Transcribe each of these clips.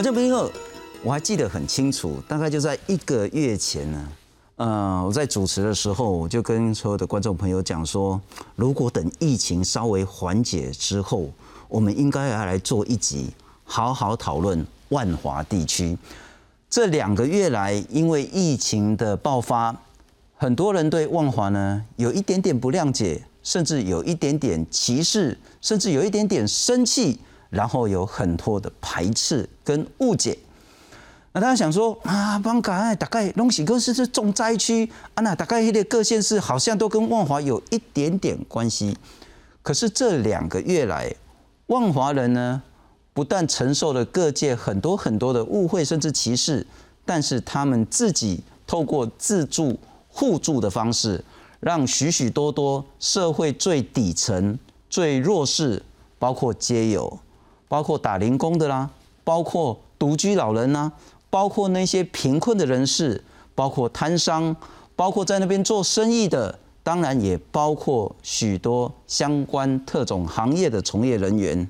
观众朋友，我还记得很清楚，大概就在一个月前呢。呃，我在主持的时候，我就跟所有的观众朋友讲说，如果等疫情稍微缓解之后，我们应该要来做一集，好好讨论万华地区。这两个月来，因为疫情的爆发，很多人对万华呢有一点点不谅解，甚至有一点点歧视，甚至有一点点生气，然后有很多的排斥跟误解。那大家想说啊，帮港大概龙喜哥是是重灾区啊，那大概一些各县市好像都跟万华有一点点关系。可是这两个月来，万华人呢，不但承受了各界很多很多的误会甚至歧视，但是他们自己透过自助互助的方式，让许许多多社会最底层、最弱势，包括街友，包括打零工的啦，包括独居老人呐。包括那些贫困的人士，包括摊商，包括在那边做生意的，当然也包括许多相关特种行业的从业人员。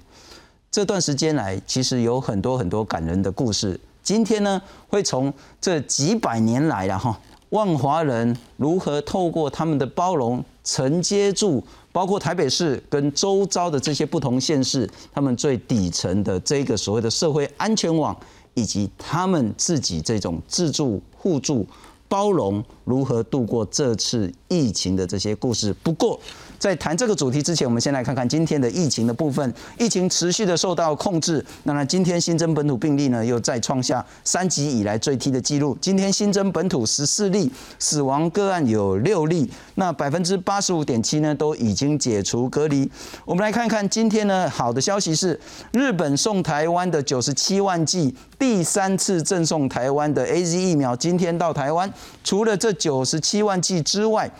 这段时间来，其实有很多很多感人的故事。今天呢，会从这几百年来了哈，万华人如何透过他们的包容，承接住包括台北市跟周遭的这些不同县市，他们最底层的这个所谓的社会安全网。以及他们自己这种自助互助、包容，如何度过这次疫情的这些故事。不过，在谈这个主题之前，我们先来看看今天的疫情的部分。疫情持续的受到控制。那么今天新增本土病例呢，又再创下三级以来最低的记录。今天新增本土十四例，死亡个案有六例。那百分之八十五点七呢，都已经解除隔离。我们来看看今天呢，好的消息是，日本送台湾的九十七万剂第三次赠送台湾的 A Z 疫苗，今天到台湾。除了这九十七万剂之外，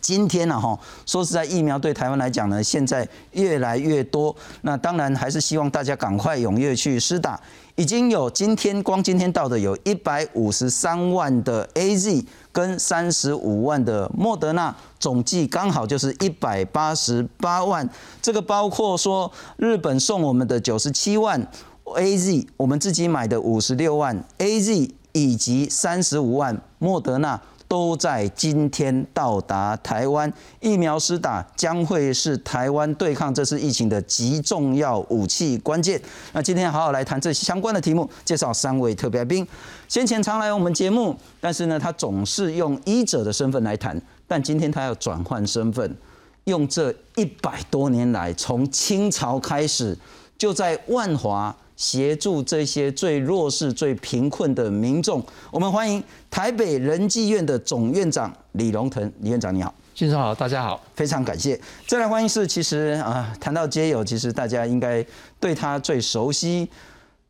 今天呢，哈，说实在，疫苗对台湾来讲呢，现在越来越多。那当然还是希望大家赶快踊跃去施打。已经有今天光今天到的有一百五十三万的 A Z 跟三十五万的莫德纳，总计刚好就是一百八十八万。这个包括说日本送我们的九十七万 A Z，我们自己买的五十六万 A Z，以及三十五万莫德纳。都在今天到达台湾，疫苗施打将会是台湾对抗这次疫情的极重要武器关键。那今天好好来谈这相关的题目，介绍三位特别来宾。先前常来我们节目，但是呢，他总是用医者的身份来谈，但今天他要转换身份，用这一百多年来，从清朝开始就在万华。协助这些最弱势、最贫困的民众，我们欢迎台北仁济院的总院长李龙腾李院长，你好，先生好，大家好，非常感谢。再来欢迎是，其实啊，谈到街友，其实大家应该对他最熟悉，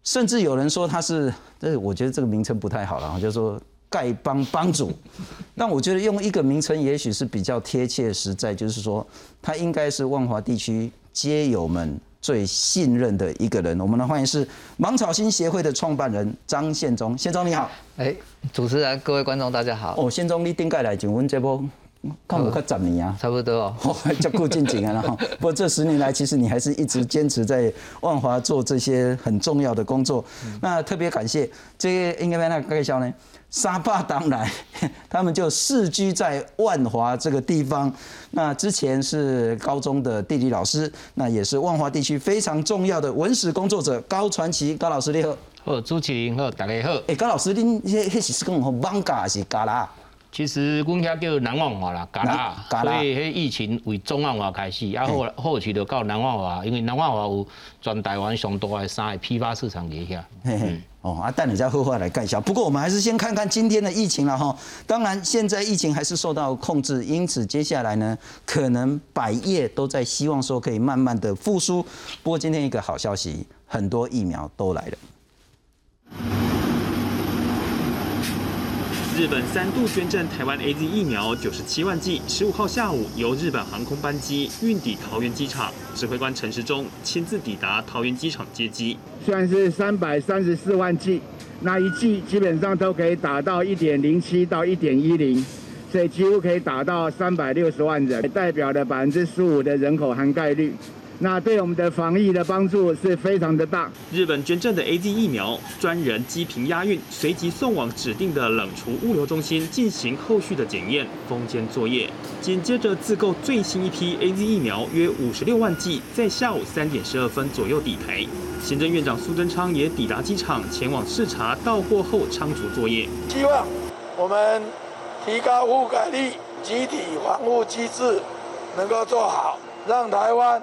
甚至有人说他是，这我觉得这个名称不太好了，就说丐帮帮主。但我觉得用一个名称也许是比较贴切实在，就是说他应该是万华地区街友们。最信任的一个人，我们的欢迎是芒草心协会的创办人张宪忠。宪忠你好，哎，主持人各位观众大家好。哦，宪忠你顶盖来就问这波，看我快十年啊，差不多 哦，叫顾进景啊，然后不过这十年来，其实你还是一直坚持在万华做这些很重要的工作。那特别感谢这个应该在那介绍呢。沙巴当然，他们就世居在万华这个地方。那之前是高中的地理老师，那也是万华地区非常重要的文史工作者高传奇高老师，你好。好，朱启林好，大家好。哎，高老师，恁迄迄是讲好邦嘎是嘎啦？其实阮遐叫南万华啦，嘎啦，所以迄疫情为中万华开始，啊后后期就到南万华，因为南万华有全台湾上大的三个批发市场伫遐。嘿嘿，哦，啊，带你再后话来看一下。不过我们还是先看看今天的疫情了哈。当然，现在疫情还是受到控制，因此接下来呢，可能百业都在希望说可以慢慢的复苏。不过今天一个好消息，很多疫苗都来了。日本三度捐赠台湾 A Z 疫苗九十七万剂，十五号下午由日本航空班机运抵桃园机场，指挥官陈时中亲自抵达桃园机场接机。虽然是三百三十四万剂，那一剂基本上都可以打到一点零七到一点一零，所以几乎可以打到三百六十万人，代表了百分之十五的人口涵盖率。那对我们的防疫的帮助是非常的大。日本捐赠的 A Z 疫苗，专人机坪押运，随即送往指定的冷储物流中心进行后续的检验封签作业。紧接着自购最新一批 A Z 疫苗约五十六万剂，在下午三点十二分左右抵台。行政院长苏贞昌也抵达机场，前往视察到货后仓储作业。希望我们提高覆盖率，集体防护机制能够做好，让台湾。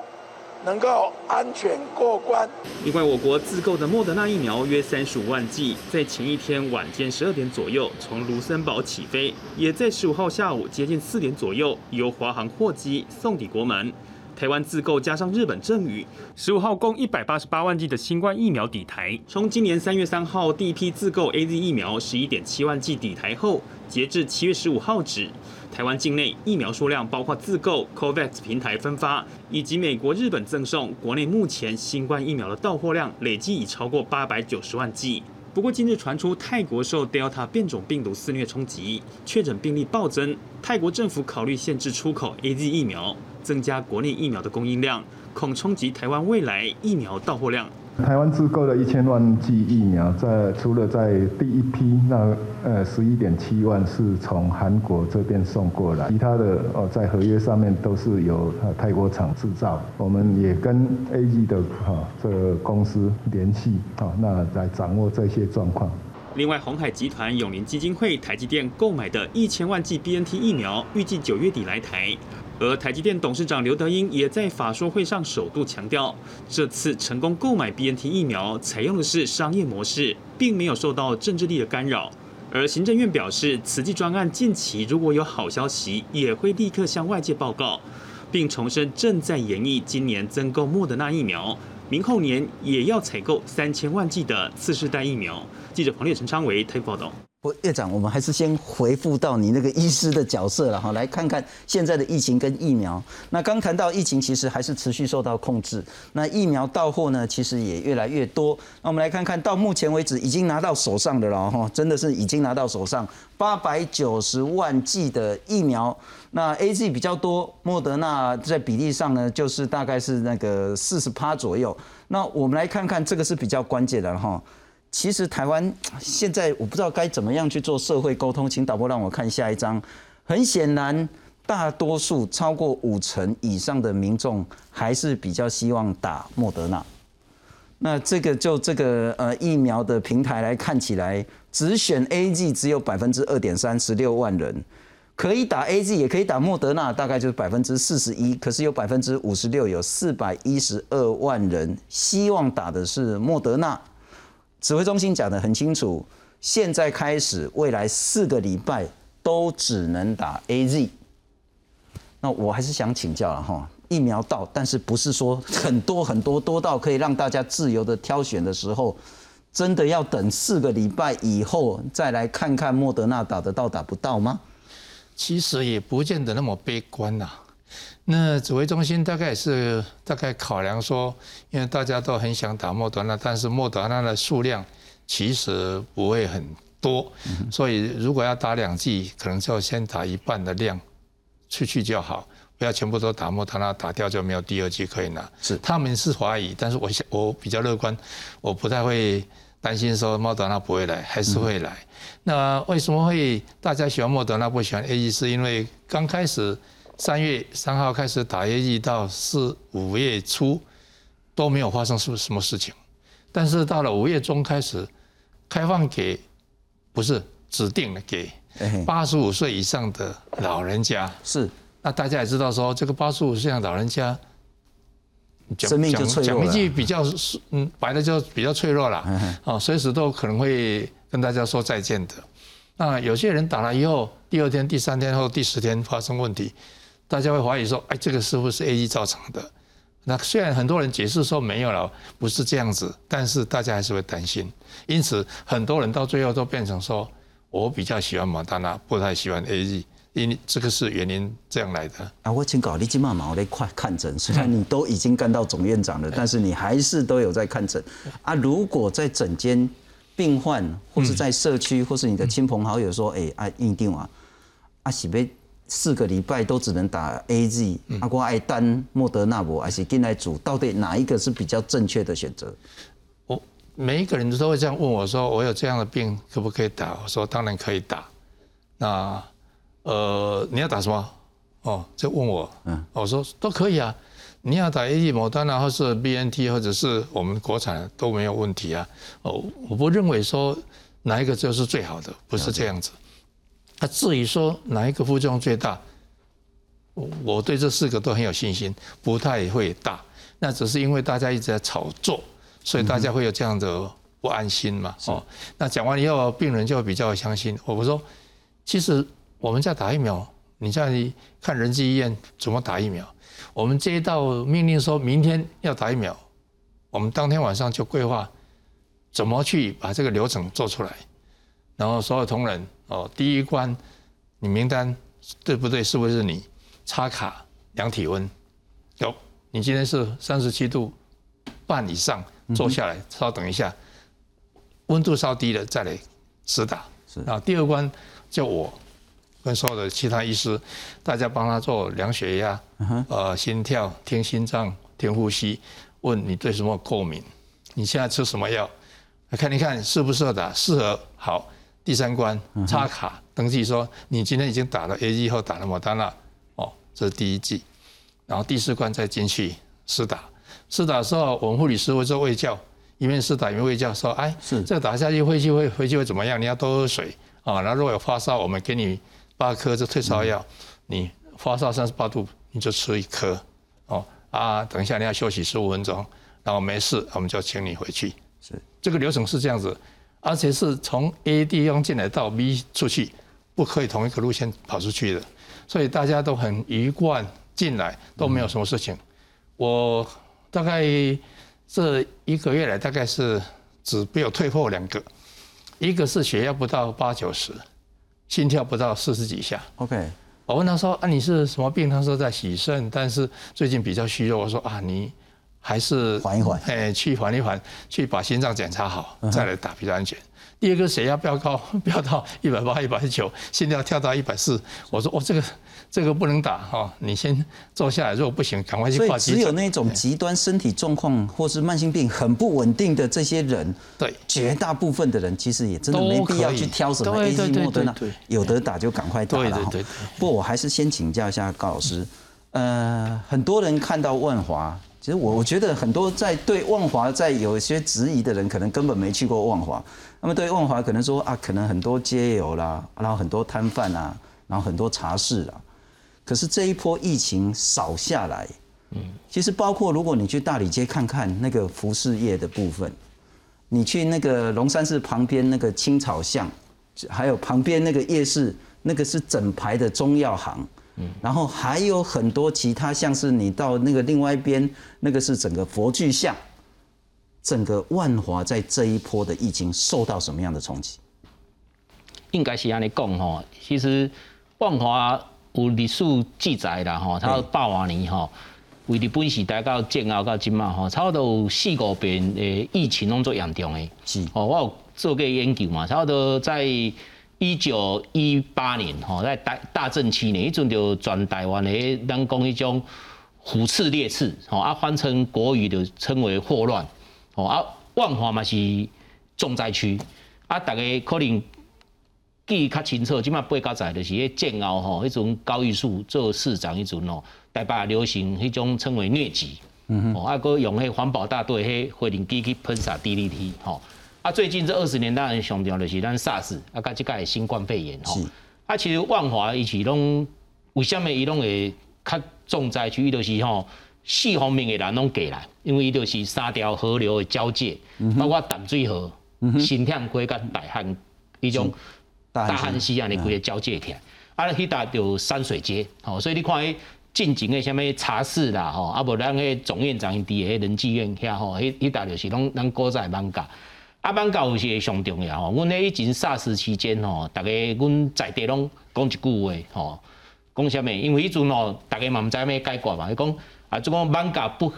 能够安全过关。另外，我国自购的莫德纳疫苗约三十五万剂，在前一天晚间十二点左右从卢森堡起飞，也在十五号下午接近四点左右由华航货机送抵国门。台湾自购加上日本赠予，十五号共一百八十八万剂的新冠疫苗抵台。从今年三月三号第一批自购 A Z 疫苗十一点七万剂抵台后，截至七月十五号止。台湾境内疫苗数量，包括自购 COVAX 平台分发，以及美国、日本赠送，国内目前新冠疫苗的到货量累计已超过八百九十万剂。不过，近日传出泰国受 Delta 变种病毒肆虐冲击，确诊病例暴增，泰国政府考虑限制出口 AZ 疫苗，增加国内疫苗的供应量，恐冲击台湾未来疫苗到货量。台湾自购的一千万剂疫苗，在除了在第一批那呃十一点七万是从韩国这边送过来，其他的哦在合约上面都是由泰国厂制造。我们也跟 A G 的哈这个公司联系，好那来掌握这些状况。另外，红海集团永林基金会台积电购买的一千万剂 B N T 疫苗，预计九月底来台。而台积电董事长刘德英也在法说会上首度强调，这次成功购买 BNT 疫苗采用的是商业模式，并没有受到政治力的干扰。而行政院表示，此季专案近期如果有好消息，也会立刻向外界报告，并重申正在研议今年增购莫德纳疫苗，明后年也要采购三千万剂的次世代疫苗。记者彭烈、陈昌维台报道。不院长，我们还是先回复到你那个医师的角色了哈，来看看现在的疫情跟疫苗。那刚谈到疫情，其实还是持续受到控制。那疫苗到货呢，其实也越来越多。那我们来看看到目前为止已经拿到手上的了哈，真的是已经拿到手上八百九十万剂的疫苗。那 A Z 比较多，莫德纳在比例上呢，就是大概是那个四十趴左右。那我们来看看这个是比较关键的哈。其实台湾现在我不知道该怎么样去做社会沟通，请导播让我看下一张。很显然，大多数超过五成以上的民众还是比较希望打莫德纳。那这个就这个呃疫苗的平台来看起来，只选 A G 只有百分之二点三十六万人可以打 A G，也可以打莫德纳，大概就是百分之四十一。可是有百分之五十六，有四百一十二万人希望打的是莫德纳。指挥中心讲得很清楚，现在开始，未来四个礼拜都只能打 A Z。那我还是想请教了哈，疫苗到，但是不是说很多很多多到可以让大家自由的挑选的时候，真的要等四个礼拜以后再来看看莫德纳打得到打不到吗？其实也不见得那么悲观呐。那指挥中心大概是大概考量说，因为大家都很想打莫德纳，但是莫德纳的数量其实不会很多，所以如果要打两剂，可能就先打一半的量出去就好，不要全部都打莫德纳，打掉就没有第二剂可以拿。是，他们是怀疑，但是我想我比较乐观，我不太会担心说莫德纳不会来，还是会来。那为什么会大家喜欢莫德纳不喜欢 A E？是因为刚开始。三月三号开始打疫苗到四五月初都没有发生什什么事情，但是到了五月中开始开放给不是指定的给八十五岁以上的老人家是，那大家也知道说这个八十五岁的老人家生命就脆弱讲一句比较嗯白的就比较脆弱了，哦随时都可能会跟大家说再见的。那有些人打了以后，第二天、第三天或第十天发生问题。大家会怀疑说：“哎，这个是不是 A E 造成的？”那虽然很多人解释说没有了，不是这样子，但是大家还是会担心。因此，很多人到最后都变成说：“我比较喜欢马丹娜，不太喜欢 A E。”因这个是原因这样来的。啊，我请搞你今嘛嘛，我来快看诊。虽然你都已经干到总院长了，但是你还是都有在看诊。啊，如果在诊间病患，或是在社区，或是你的亲朋好友说：“哎，啊，一定啊，啊，是被。”四个礼拜都只能打 A Z，阿我爱丹莫德纳博，还是进来组，到底哪一个是比较正确的选择？我每一个人都会这样问我说，我有这样的病可不可以打？我说当然可以打。那呃，你要打什么？哦，就问我，嗯，我说都可以啊。你要打 A Z 摩丹啊，或是 B N T，或者是我们国产都没有问题啊。哦，我不认为说哪一个就是最好的，不是这样子。他至于说哪一个副作用最大，我对这四个都很有信心，不太会大。那只是因为大家一直在炒作，所以大家会有这样的不安心嘛。哦，那讲完以后，病人就比较相信。我说，其实我们在打疫苗，你在看仁济医院怎么打疫苗，我们接到命令说明天要打疫苗，我们当天晚上就规划怎么去把这个流程做出来，然后所有同仁。哦，第一关，你名单对不对？是不是你插卡量体温？有，你今天是三十七度半以上，坐下来稍等一下，温度稍低了再来实打。是。啊第二关叫我跟所有的其他医师，大家帮他做量血压，呃，心跳、听心脏、听呼吸，问你对什么过敏？你现在吃什么药？看一看适不适合打，适合好。第三关插卡登记，说你今天已经打了 A G 后打了莫丹了，哦，这是第一剂，然后第四关再进去试打，试打的时候我们护理师会做卫教，一面试打一面卫教，说哎，是。这打下去回去会回去会怎么样？你要多喝水。啊，然后如果有发烧，我们给你八颗这退烧药，你发烧三十八度你就吃一颗，哦啊，等一下你要休息十五分钟，然后没事我们就请你回去，是。这个流程是这样子。而且是从 A 地方进来到 B 出去，不可以同一个路线跑出去的，所以大家都很一贯进来都没有什么事情。我大概这一个月来，大概是只不要退货两个，一个是血压不到八九十，心跳不到四十几下。OK，我问他说啊你是什么病？他说在洗肾，但是最近比较虚弱。我说啊你。还是缓一缓，哎，去缓一缓，去把心脏检查好，再来打比较安全。第二个血压飙高，飙到一百八、一百九，心跳跳到一百四，我说哦，这个这个不能打哈，你先坐下来，如果不行，赶快去挂急只有那种极端身体状况或是慢性病很不稳定的这些人，对，绝大部分的人其实也真的没必要去挑什么 A、G、莫德纳，有得打就赶快打了哈。不过我还是先请教一下高老师，呃，很多人看到万华。其实我我觉得很多在对万华在有一些质疑的人，可能根本没去过万华。那么对万华可能说啊，可能很多街友啦，然后很多摊贩啊，然后很多茶室啊。可是这一波疫情扫下来，嗯，其实包括如果你去大理街看看那个服饰业的部分，你去那个龙山寺旁边那个青草巷，还有旁边那个夜市，那个是整排的中药行。然后还有很多其他，像是你到那个另外一边，那个是整个佛具像，整个万华在这一波的疫情受到什么样的冲击？应该是按你讲吼，其实万华有历史记载啦吼，它百万年吼，为日本时代到建后到今嘛吼，差不多有四五遍的疫情拢做严重的。是哦，我有做过研究嘛，差不多在。一九一八年，吼，在大大正七年，一阵就全台湾的，人讲一种虎刺烈刺，吼，啊，翻成国语就称为霍乱，吼，啊，万华嘛是重灾区，啊，大家可能记忆较清楚，即马八九载就是迄战后吼，迄种高玉树做市长迄阵哦，台北流行迄种称为疟疾，嗯哼，啊，搁用迄环保大队迄火灵机去喷洒 DDT，吼。啊，最近这二十年当然上调的是咱 SARS，啊，甲即个新冠肺炎吼。啊，其实万华伊是拢为什么伊拢会较重灾区？伊就是吼四方面的人拢过来，因为伊就是三条河流的交界，包括淡水河、新店溪甲大汉迄种大汉溪安尼规个交界起来。啊，迄搭就山水街，吼，所以你看迄近前的啥物茶室啦，吼，啊无咱迄总院长伫迄仁济院遐吼，迄迄搭就是拢咱古早艋舺。阿班教是上重要吼，阮咧以前沙士期间吼，逐个阮在地拢讲一句话吼，讲啥物？因为迄阵吼，逐个嘛毋知咩解决嘛，伊讲啊，即讲艋舺不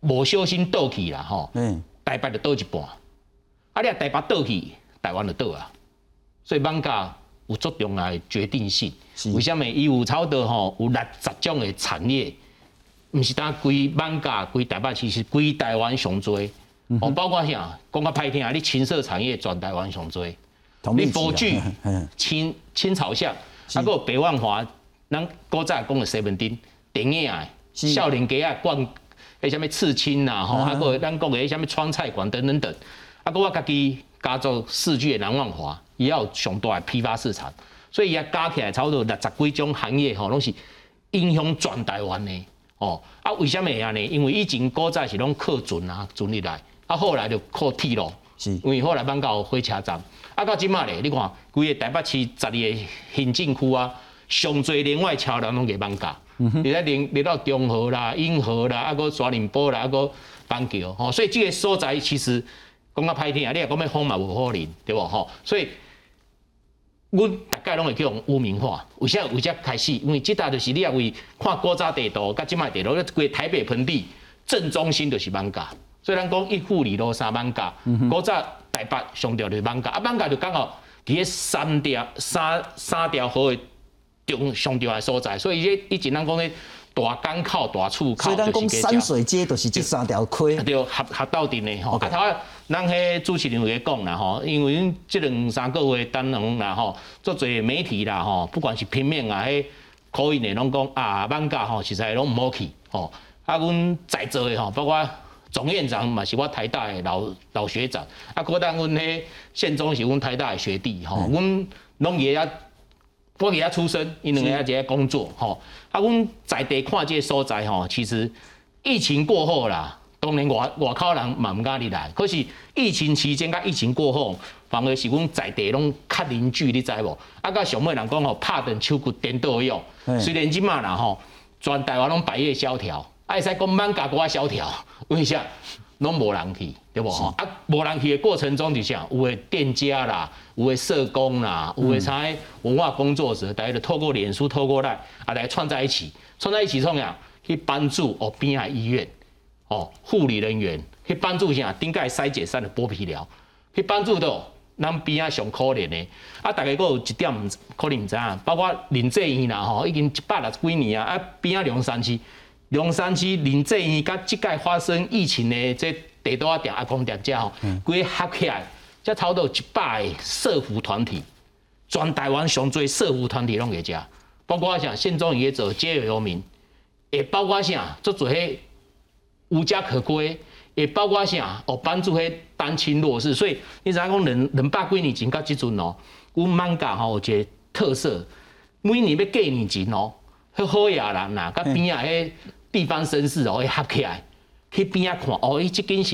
无小心倒去啦吼，嗯，台北就倒一半，啊，你啊台北倒去，台湾就倒啊，所以艋舺有足重要的决定性。为什么？伊有超多吼，有六十种的产业，毋是单规万家、规台北市，是规台湾上多。哦，包括啥？讲较歹听啊，你青色产业转台湾上多。你佛具、青青草巷，啊，个北万华，咱古早讲的西门町，电影啊，少年街啊，逛迄啥物刺青呐，吼，啊个咱讲的迄啥物川菜馆等等等，啊个我家己家族四具的南万华，也有上大的批发市场。所以也加起来差不多六十几种行业吼，拢是影响全台湾的哦。啊，为什么会安尼？因为以前古早是拢靠船啊，船入来，啊后来就靠铁路，是。因为后来搬到火车站，啊到即马咧，你看规个台北市十二个行政区啊，上侪另外桥梁拢给搬家，你在连连到中和啦、永和啦，啊个沙林波啦，啊个板桥，吼。所以这个所在其实讲较歹听啊，你也讲要封嘛无可能，对不吼？所以。阮大概拢会叫污名化，为啥？为啥开始？因为即搭就是你也为看古早地图，甲即卖地图，规台北盆地正中心就是万家。虽然讲一户二路三万家，古早台北上条就是万家，啊万家就刚好伫个三条三三条河的中上条的所在，所以伊以前咱讲的。大港口、大厝口，所以咱讲山水街就是这三条溪，对，合合到顶的吼。啊，头啊，咱迄主持人有咧讲啦吼，因为阮即两三个月等人啦吼，做侪媒体啦吼，不管是平面啊，迄可以呢拢讲啊，万家吼实在拢毋好去吼。啊，阮在座的吼，包括总院长嘛，是我台大的老老学长，啊，可当阮迄宪宗是阮台大的学弟吼，阮拢也啊。我给他出生，因两个在工作，吼。啊，阮在地看这所在，吼，其实疫情过后啦，当然外外口人嘛毋敢入来。可是疫情期间甲疫情过后，反而是阮在地拢较凝聚，你知无？啊，甲上尾人讲吼，拍断手骨颠倒用。虽然即马啦吼，全台湾拢百业萧条，啊，会使讲满家国萧条，为啥？拢无人去，对无吼？啊，无人去的过程中，就像有的店家啦，有的社工啦，有的啥文化工作者，大家就透过脸书、透过来啊来串在一起，串在一起创啥，去帮助哦边啊医院哦护理人员，去帮助啥顶盖筛解散的剥皮疗，去帮助到咱边啊上可怜的啊，大家个有一点可能毋知影，包括林志颖啦吼，已经一百六十几年啊，啊边啊两三期。龙山区林正义甲即届发生疫情的这地多啊店阿公店家吼，规合起来，才超到一百个社福团体，全台湾上最社福团体拢会遮，包括啥县中业者皆有名，也包括啥做做迄无家可归，也包括啥哦帮助迄单亲弱势，所以你知影讲两两百几年前到即阵哦，阮艋舺吼有一个特色，每年要过年前哦，迄好野人呐，甲边仔迄。地方绅士哦，会合起来去边仔看哦，伊即间是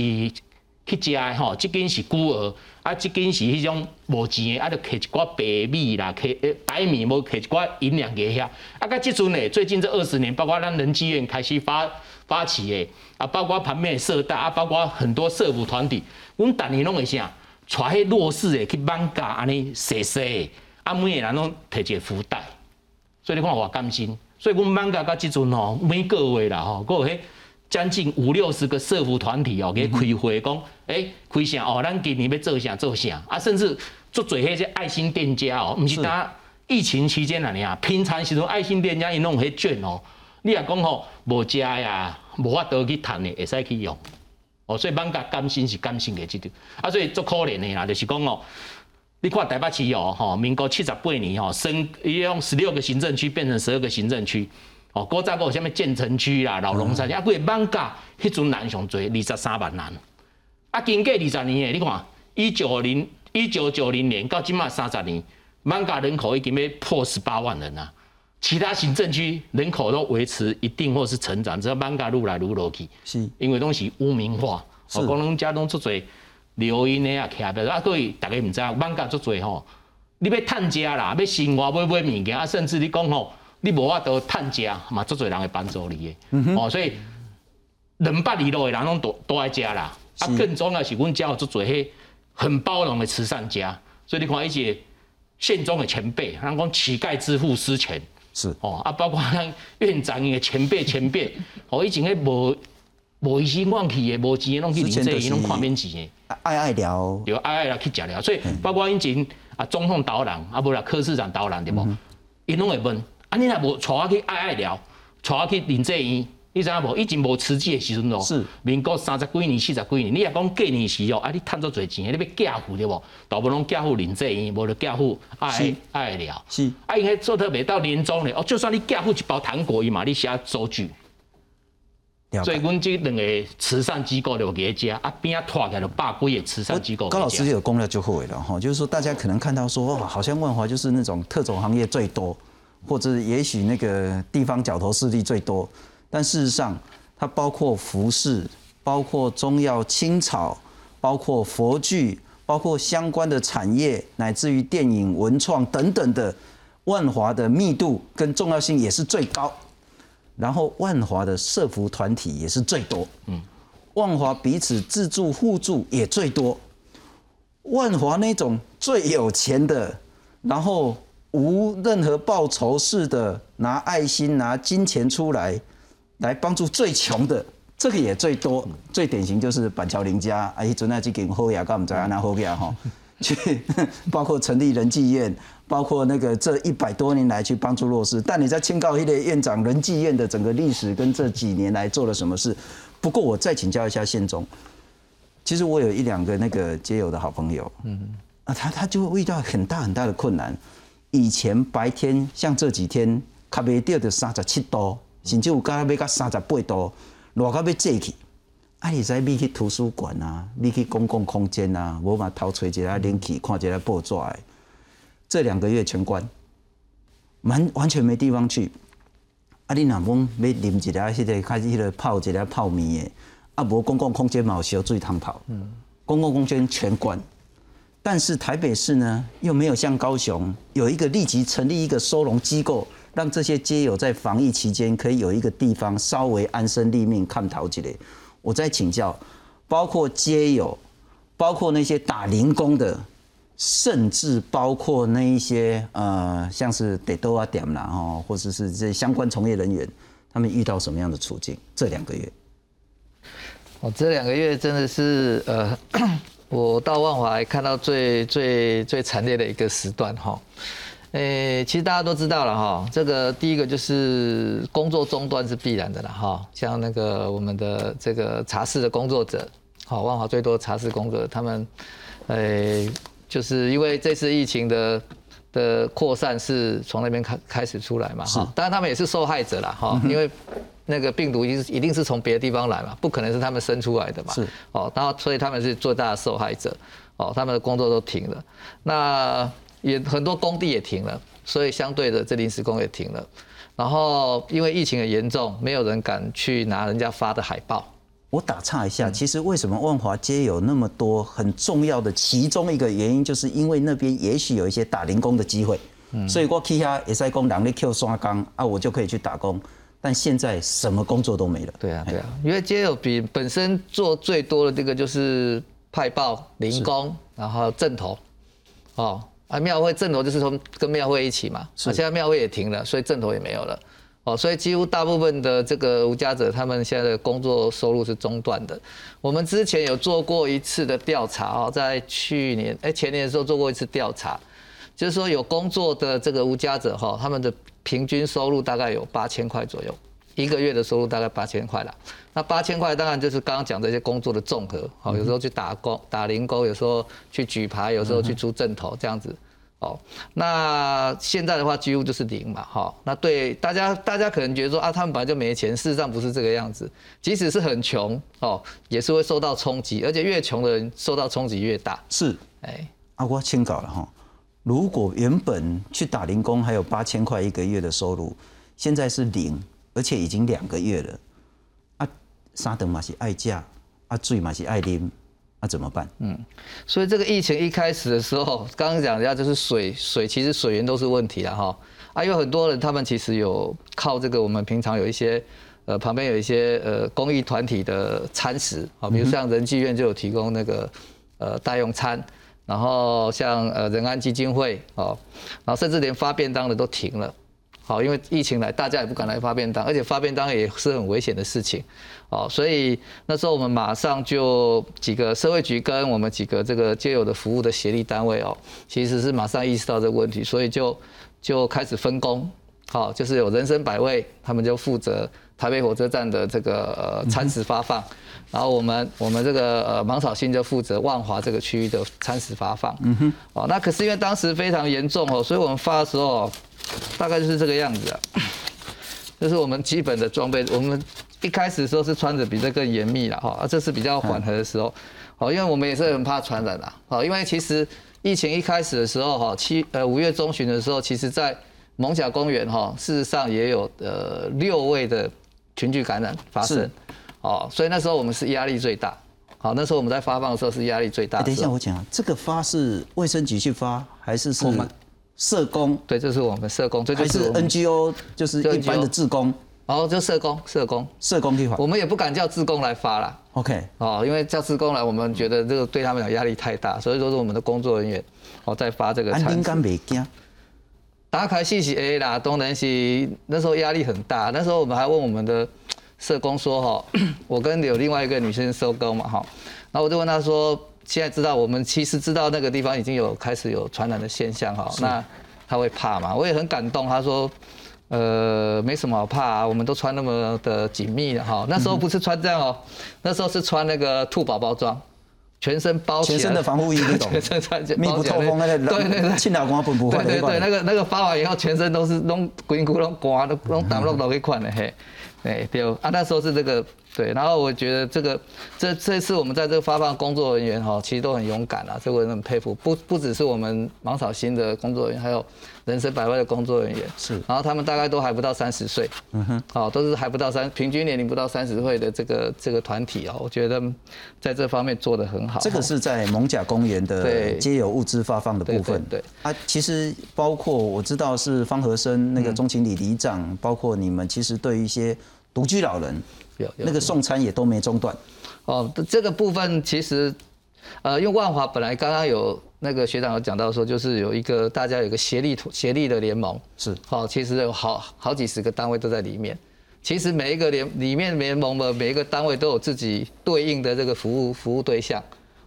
去食的吼，即间是孤儿，啊，即间是迄种无钱的，啊，就摕一寡白米啦，摕白米无摕一寡银两给遐。啊，甲即阵呢，最近这二十年，包括咱人济院开始发发起的，啊，包括旁边的社大，啊，包括很多社福团体，阮逐年拢会啥，带迄弱势的去帮家安尼洗洗，啊，每个人拢摕一个福袋，所以你看我甘心。所以，阮艋舺到即阵吼，每个月啦吼，佫有迄将近五六十个社福团体哦，给开会讲，诶，开啥哦？咱今年要做啥做啥？啊，甚至做做迄些爱心店家哦，毋是单疫情期间安尼啊，平常时阵爱心店家伊弄迄券哦，你若讲吼，无食呀，无法度去趁的，会使去用。哦，所以艋舺甘心是甘心的即条，啊，所以足可怜的啦，就是讲哦。你看台北市哦，吼，民国七十八年吼，升用十六个行政区变成十二个行政区，哦，古早个有啥物建成区啦、老龙山，啊，规个万家迄阵人上多二十三万人，啊，经过二十年诶，你看一九零一九九零年到今嘛三十年，万家人口已经要破十八万人啦，其他行政区人口都维持一定或是成长，只要万家愈来愈落去，是，因为东西污名化，哦，讲拢家拢出侪。留因的啊，徛着啊，各位大家毋知影，万家足多吼，你要趁食啦，要生活，要买物件啊，甚至你讲吼，你无法度趁食嘛，足多人会帮助你的，哦，所以两百二路的人拢都都爱食啦，啊，更重要是阮家有足多迄很包容的慈善家，所以你看一些县中的前辈，人讲乞丐之父施钱，是。哦，啊，包括咱院长的前辈前辈，哦，以前迄无无医生往去的，无钱的拢去领这，伊拢看免钱的。爱爱聊，有爱爱聊去食了，所以包括以前啊总统导览啊，不啦柯市长导览对无？伊拢会问，啊你若无带我去爱爱聊，带我去林志院。你知影无？以前无辞职的时阵哦，是民国三十几年、四十几年，你若讲过年时哦，啊，你趁足侪钱，你要嫁富对无？大部分拢嫁富林志英，无就嫁富爱爱聊。是，啊，因迄做特别到年终咧，哦，就算你嫁富一包糖果伊嘛，你写收据。所以，阮这两个慈善机构就给家，啊边啊拖起来百几个慈善机构。高老师有攻略就会了哈，就是说大家可能看到说，哦，好像万华就是那种特种行业最多，或者也许那个地方角头势力最多。但事实上，它包括服饰，包括中药、青草，包括佛具，包括相关的产业，乃至于电影、文创等等的，万华的密度跟重要性也是最高。然后万华的社服团体也是最多，嗯，万华彼此自助互助也最多。万华那种最有钱的，然后无任何报酬式的拿爱心、拿金钱出来。来帮助最穷的，这个也最多，最典型就是板桥林家，啊，一阵那去给后牙，跟我们在安那后牙哈，去 包括成立仁济院，包括那个这一百多年来去帮助弱势。但你在清告一的院长仁济院的整个历史跟这几年来做了什么事？不过我再请教一下宪宗，其实我有一两个那个街友的好朋友，嗯，啊，他他就会遇到很大很大的困难。以前白天像这几天，卡袂掉的三十七度。甚至有甲要到三十八度，热到要坐去。啊，你知你去图书馆啊，你去公共空间啊，无嘛偷吹一下冷气，看一下报纸。这两个月全关，完完全没地方去。啊，你若讲要啉一下，迄个开始迄个泡一下泡面的，啊，无公共空间嘛有小水通泡。嗯。公共空间全关，但是台北市呢，又没有像高雄有一个立即成立一个收容机构。让这些街友在防疫期间可以有一个地方稍微安身立命、看逃起来。我在请教，包括街友，包括那些打零工的，甚至包括那一些呃，像是得多啊点啦哈，或者是这相关从业人员，他们遇到什么样的处境？这两个月，哦，这两个月真的是呃，我到万华看到最最最惨烈的一个时段哈。诶，其实大家都知道了哈，这个第一个就是工作中断是必然的了哈，像那个我们的这个茶室的工作者，好，万华最多茶室工作者，他们，诶，就是因为这次疫情的的扩散是从那边开开始出来嘛哈，当然他们也是受害者了哈，因为那个病毒一一定是从别的地方来嘛，不可能是他们生出来的嘛，是，哦，然后所以他们是最大的受害者，哦，他们的工作都停了，那。也很多工地也停了，所以相对的这临时工也停了。然后因为疫情很严重，没有人敢去拿人家发的海报。我打岔一下，其实为什么万华街有那么多很重要的？其中一个原因就是因为那边也许有一些打零工的机会，所以我去下也在工人力 Q 刷缸啊，我就可以去打工。但现在什么工作都没了。对啊，对啊，因为街友比本身做最多的这个就是派报、零工，然后正头，哦。啊，庙会正头就是从跟庙会一起嘛，啊，现在庙会也停了，所以正头也没有了，哦，所以几乎大部分的这个无家者，他们现在的工作收入是中断的。我们之前有做过一次的调查哦，在去年哎前年的时候做过一次调查，就是说有工作的这个无家者哈，他们的平均收入大概有八千块左右。一个月的收入大概八千块啦，那八千块当然就是刚刚讲这些工作的综合，好，有时候去打工打零工，有时候去举牌，有时候去出正头这样子，哦，那现在的话几乎就是零嘛，哈，那对大家大家可能觉得说啊，他们本来就没钱，事实上不是这个样子，即使是很穷哦，也是会受到冲击，而且越穷的人受到冲击越大。是，哎，阿我清搞了哈，如果原本去打零工还有八千块一个月的收入，现在是零。而且已经两个月了，啊，沙等嘛是爱嫁，啊，醉嘛是爱啉，那怎么办？嗯，所以这个疫情一开始的时候，刚刚讲一下就是水水，其实水源都是问题了哈。啊，有很多人他们其实有靠这个，我们平常有一些呃旁边有一些呃公益团体的餐食啊，比如像仁济院就有提供那个呃代用餐，然后像呃仁安基金会哦，然后甚至连发便当的都停了。好，因为疫情来，大家也不敢来发便当，而且发便当也是很危险的事情，哦，所以那时候我们马上就几个社会局跟我们几个这个街友的服务的协力单位哦，其实是马上意识到这个问题，所以就就开始分工，好，就是有人生百味，他们就负责台北火车站的这个餐食发放，然后我们我们这个呃芒草星就负责万华这个区域的餐食发放，嗯哼，哦，那可是因为当时非常严重哦，所以我们发的时候。大概就是这个样子啊，这是我们基本的装备。我们一开始的时候是穿着比这更严密了哈，啊，这是比较缓和的时候，好，因为我们也是很怕传染啊，好，因为其实疫情一开始的时候哈，七呃五月中旬的时候，其实在蒙甲公园哈，事实上也有呃六位的群聚感染发生，哦，所以那时候我们是压力最大，好，那时候我们在发放的时候是压力最大。等一下我讲，这个发是卫生局去发还是是？社工。对，这是我们社工，这就是 NGO，就是一般的志工，然后就社工，社工，社工计划，我们也不敢叫志工来发啦。OK，哦，因为叫志工来，我们觉得这个对他们讲压力太大，所以说是我们的工作人员哦在发这个。安丁干没惊，打开信息 A 啦，东南西那时候压力很大，那时候我们还问我们的社工说哈，我跟有另外一个女生收工嘛哈，然后我就问他说。现在知道，我们其实知道那个地方已经有开始有传染的现象哈，那他会怕嘛？我也很感动，他说，呃，没什么好怕，我们都穿那么的紧密的哈。那时候不是穿这样哦，那时候是穿那个兔宝宝装，全身包全身的防护衣那种，全身穿密不透风那个，对对对，青岛光不不会，对对对，那个那个发完以后，全身都是弄滚骨弄刮都弄打弄到一块的嘿，哎对啊，那时候是这个。对，然后我觉得这个这这次我们在这个发放工作人员哈，其实都很勇敢啊，这个很佩服。不不只是我们芒草新的工作人员，还有人生百味的工作人员。是，然后他们大概都还不到三十岁，嗯哼，哦，都是还不到三，平均年龄不到三十岁的这个这个团体哦，我觉得在这方面做得很好。这个是在蒙甲公园的皆有物资发放的部分。对，啊，其实包括我知道是方和生那个中情里里长，包括你们其实对一些独居老人。那个送餐也都没中断，哦，这个部分其实，呃，因为万华本来刚刚有那个学长有讲到说，就是有一个大家有一个协力协力的联盟，是，好，其实有好好几十个单位都在里面，其实每一个联里面联盟的每一个单位都有自己对应的这个服务服务对象，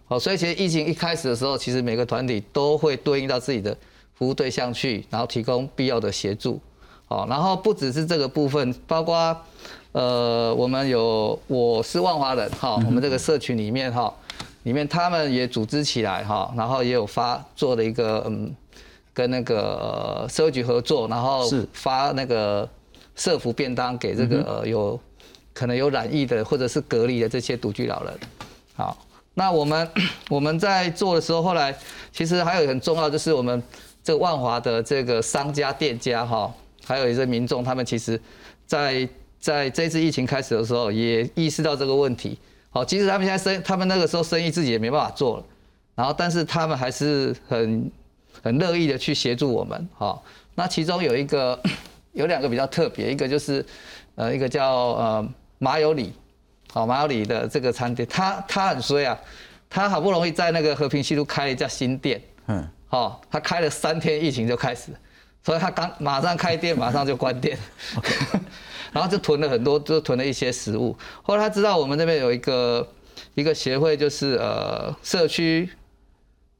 好，所以其实疫情一开始的时候，其实每个团体都会对应到自己的服务对象去，然后提供必要的协助，好，然后不只是这个部分，包括。呃，我们有我是万华人哈，我们这个社群里面哈，里面他们也组织起来哈，然后也有发做了一个嗯，跟那个社会局合作，然后发那个社服便当给这个有可能有染疫的或者是隔离的这些独居老人。好，那我们 我们在做的时候，后来其实还有很重要，就是我们这个万华的这个商家店家哈，还有一些民众，他们其实在在这次疫情开始的时候，也意识到这个问题。好，即使他们现在生，他们那个时候生意自己也没办法做了，然后，但是他们还是很很乐意的去协助我们。好，那其中有一个 有两个比较特别，一个就是呃，一个叫呃马有里，好马有里的这个餐厅，他他很衰啊，他好不容易在那个和平西路开了一家新店，嗯，好，他开了三天，疫情就开始，所以他刚马上开店，马上就关店。然后就囤了很多，就囤了一些食物。后来他知道我们那边有一个一个协会，就是呃社区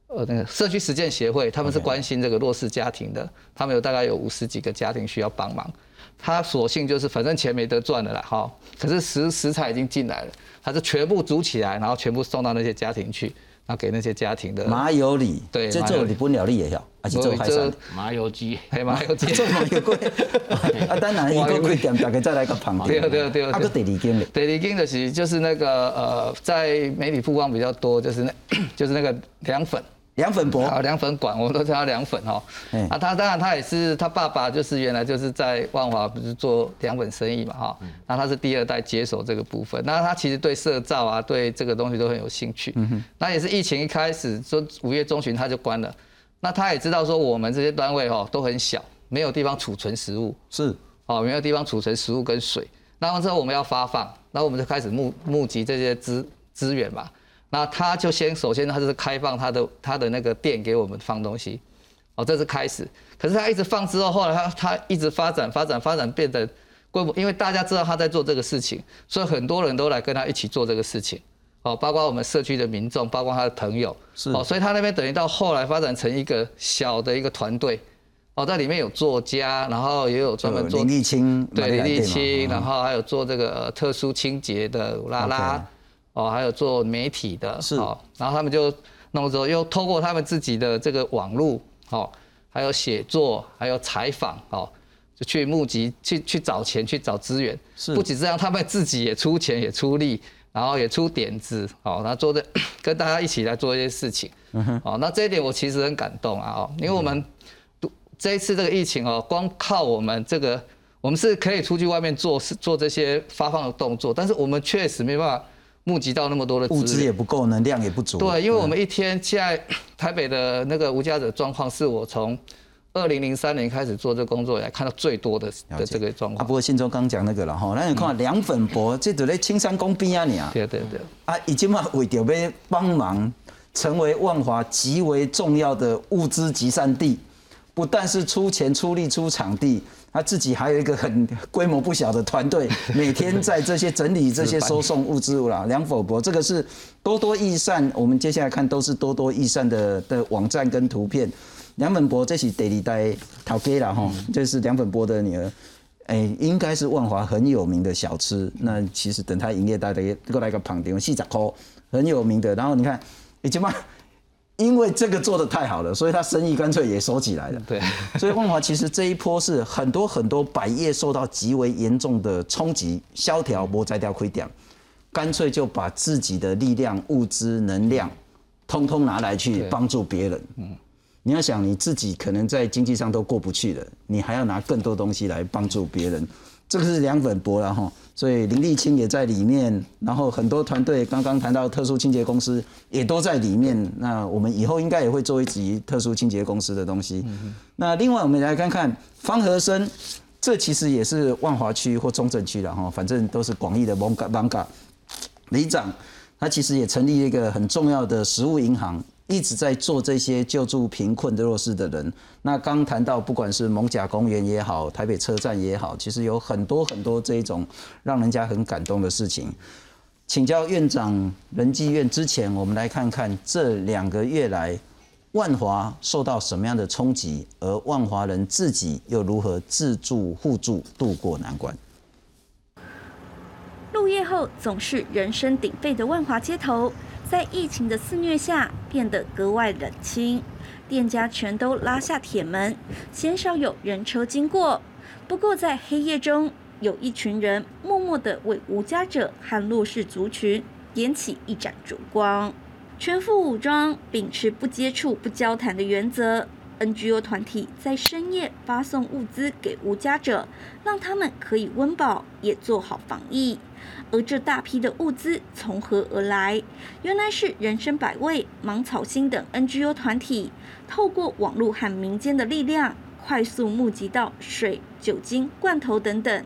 呃那个社区实践协会，他们是关心这个弱势家庭的，他们有大概有五十几个家庭需要帮忙。他索性就是反正钱没得赚了啦，哈，可是食食材已经进来了，他就全部煮起来，然后全部送到那些家庭去。那给那些家庭的麻油里，对，这做你不料理也要，而且做海产麻油鸡，还麻油鸡，做麻油贵。啊，当然一个贵点，大概再来个旁边。对对对。啊，个第二间的。第二间的是就是那个呃，在媒体曝光比较多，就是那，就是那个凉粉。凉粉博啊，凉粉馆，我们都叫他凉粉哈。啊，他当然他也是他爸爸，就是原来就是在万华不是做凉粉生意嘛哈。那他是第二代接手这个部分，那他其实对色照啊，对这个东西都很有兴趣。那也是疫情一开始，说五月中旬他就关了。那他也知道说我们这些单位哈都很小，没有地方储存食物。是，哦，没有地方储存食物跟水。然后之后我们要发放，那我们就开始募募集这些资资源嘛。那他就先首先他就是开放他的他的那个店给我们放东西，哦，这是开始。可是他一直放之后，后来他他一直发展发展发展，变得规模，因为大家知道他在做这个事情，所以很多人都来跟他一起做这个事情。哦，包括我们社区的民众，包括他的朋友，是哦，所以他那边等于到后来发展成一个小的一个团队。哦，在里面有作家，然后也有专门做林立清，对林立清，然后还有做这个特殊清洁的拉拉，哦，还有做媒体的，是。哦，然后他们就弄之后，又透过他们自己的这个网络，哦，还有写作，还有采访，哦，就去募集，去去找钱，去找资源，是。不仅这样，他们自己也出钱，也出力，然后也出点子，哦，然后做的 跟大家一起来做一些事情，嗯哼，哦，那这一点我其实很感动啊，哦，因为我们。这一次这个疫情哦，光靠我们这个，我们是可以出去外面做事做这些发放的动作，但是我们确实没办法募集到那么多的物资也不够，能量也不足。对，因为我们一天现在台北的那个无家者状况，是我从二零零三年开始做这工作以来看到最多的的这个状况。啊，不过信中刚讲那个了哈，那你看凉粉博，这都在青山公边啊，你啊。对对对。啊，已经嘛为着要帮忙，成为万华极为重要的物资集散地。不但是出钱出力出场地，他自己还有一个很规模不小的团队，每天 在这些整理这些收送物资啦。梁否博，这个是多多益善，我们接下来看都是多多益善的的网站跟图片。梁粉博这是第二代陶给了哈，这是梁粉博的女儿，哎，应该是万华很有名的小吃。那其实等他营业，大家过来个旁边细仔扣，很有名的。然后你看，已经嘛。因为这个做的太好了，所以他生意干脆也收起来了。对，所以万华其实这一波是很多很多百业受到极为严重的冲击，萧条波摘掉亏掉，干脆就把自己的力量、物资、能量，通通拿来去帮助别人。嗯，你要想你自己可能在经济上都过不去了，你还要拿更多东西来帮助别人。这个是凉粉博了哈，所以林立清也在里面，然后很多团队刚刚谈到特殊清洁公司也都在里面。那我们以后应该也会做一集特殊清洁公司的东西。那另外我们来看看方和生，这其实也是万华区或中正区的哈，反正都是广义的蒙嘎蒙嘎里长，他其实也成立一个很重要的食物银行。一直在做这些救助贫困的弱势的人。那刚谈到，不管是蒙甲公园也好，台北车站也好，其实有很多很多这种让人家很感动的事情。请教院长，仁济院之前，我们来看看这两个月来，万华受到什么样的冲击，而万华人自己又如何自助互助渡过难关？入夜后总是人声鼎沸的万华街头。在疫情的肆虐下，变得格外冷清，店家全都拉下铁门，鲜少有人车经过。不过，在黑夜中，有一群人默默的为无家者和弱势族群点起一盏烛光。全副武装，秉持不接触、不交谈的原则，NGO 团体在深夜发送物资给无家者，让他们可以温饱，也做好防疫。而这大批的物资从何而来？原来是人生百味、芒草心等 NGO 团体，透过网络和民间的力量，快速募集到水、酒精、罐头等等。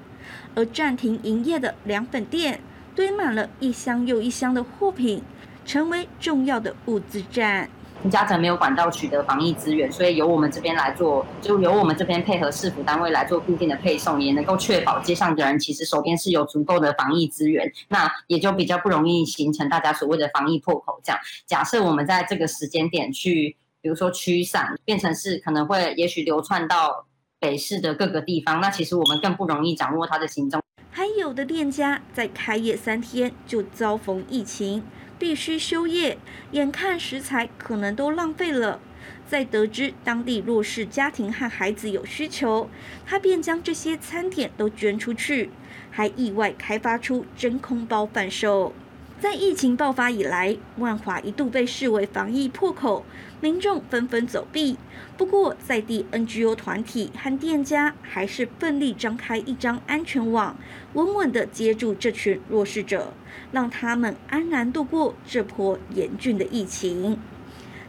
而暂停营业的凉粉店，堆满了一箱又一箱的货品，成为重要的物资站。家城没有管道取得防疫资源，所以由我们这边来做，就由我们这边配合市府单位来做固定的配送，也能够确保街上的人其实手边是有足够的防疫资源，那也就比较不容易形成大家所谓的防疫破口。这样，假设我们在这个时间点去，比如说驱散，变成是可能会也许流窜到北市的各个地方，那其实我们更不容易掌握它的行踪。还有的店家在开业三天就遭逢疫情。必须休业，眼看食材可能都浪费了。在得知当地弱势家庭和孩子有需求，他便将这些餐点都捐出去，还意外开发出真空包贩售。在疫情爆发以来，万华一度被视为防疫破口，民众纷纷走避。不过，在地 NGO 团体和店家还是奋力张开一张安全网，稳稳地接住这群弱势者，让他们安然度过这波严峻的疫情。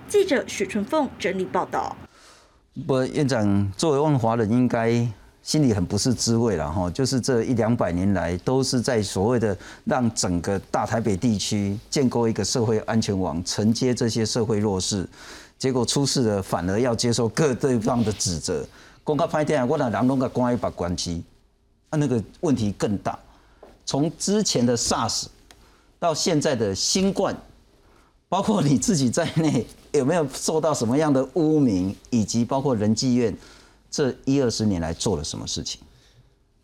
记者许春凤整理报道。不，院长作为万华人，应该。心里很不是滋味了哈，就是这一两百年来都是在所谓的让整个大台北地区建构一个社会安全网，承接这些社会弱势。结果出事了，反而要接受各对方的指责。公告拍电啊，我让人弄个关一把关机，啊，那个问题更大。从之前的 SARS 到现在的新冠，包括你自己在内，有没有受到什么样的污名？以及包括人济院这一二十年来做了什么事情？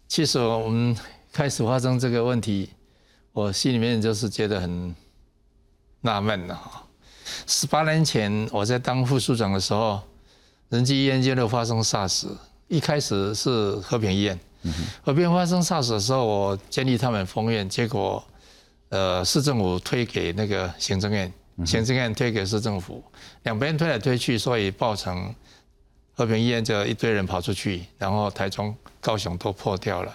其实我们开始发生这个问题，我心里面就是觉得很纳闷了哈。十八年前我在当副署长的时候，仁济医院就发生 SARS，一开始是和平医院。和平发生 SARS 的时候，我建议他们封院，结果，呃，市政府推给那个行政院，行政院推给市政府，两边推来推去，所以造成和平医院就一堆人跑出去，然后台中、高雄都破掉了，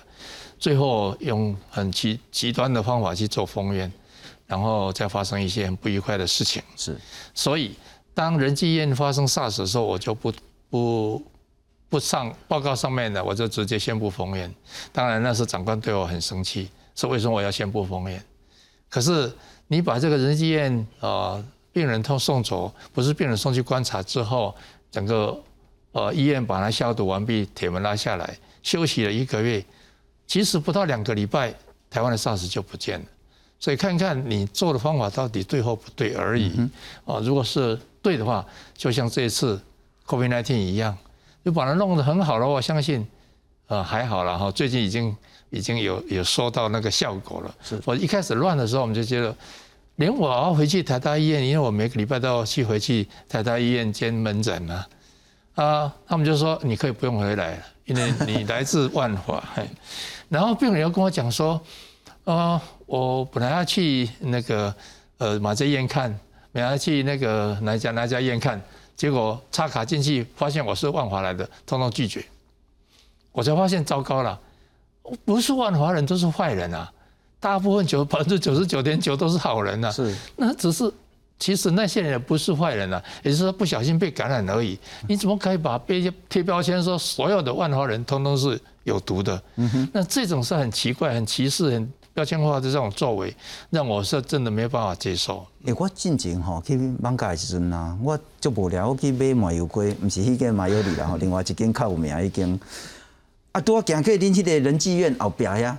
最后用很极极端的方法去做封院，然后再发生一些很不愉快的事情。是，所以当仁济医院发生 SARS 的时候，我就不不。不上报告上面的，我就直接宣布封院。当然那时长官对我很生气，说为什么我要宣布封院？可是你把这个仁济院呃病人都送走，不是病人送去观察之后，整个呃医院把它消毒完毕，铁门拉下来，休息了一个月，其实不到两个礼拜，台湾的 SARS 就不见了。所以看看你做的方法到底对或不对而已。啊，如果是对的话，就像这一次 COVID-19 一样。就把它弄得很好了，我相信，呃，还好了哈。最近已经已经有有收到那个效果了。是我一开始乱的时候，我们就觉得，连我要回去台大医院，因为我每个礼拜都要去回去台大医院兼门诊嘛。啊，他们就说你可以不用回来了，因为你来自万华。然后病人又跟我讲说，啊，我本来要去那个呃马街医院看，本来要去那个哪家哪家医院看。结果插卡进去，发现我是万华来的，通通拒绝。我才发现糟糕了，不是万华人都是坏人啊，大部分九 百分之九十九点九都是好人呐。是，那只是其实那些人也不是坏人啊，也就是说不小心被感染而已。你怎么可以把贴贴标签说所有的万华人通通是有毒的？嗯哼，那这种是很奇怪、很歧视、很。标签化的这种作为，让我是真的没有办法接受。诶，我进前吼去网咖的时阵呐，我就无聊，我去买麻油鸡，毋是迄间麻油里啦吼，另外一间较有名一间。啊，拄啊行去恁迄个仁济院后壁呀，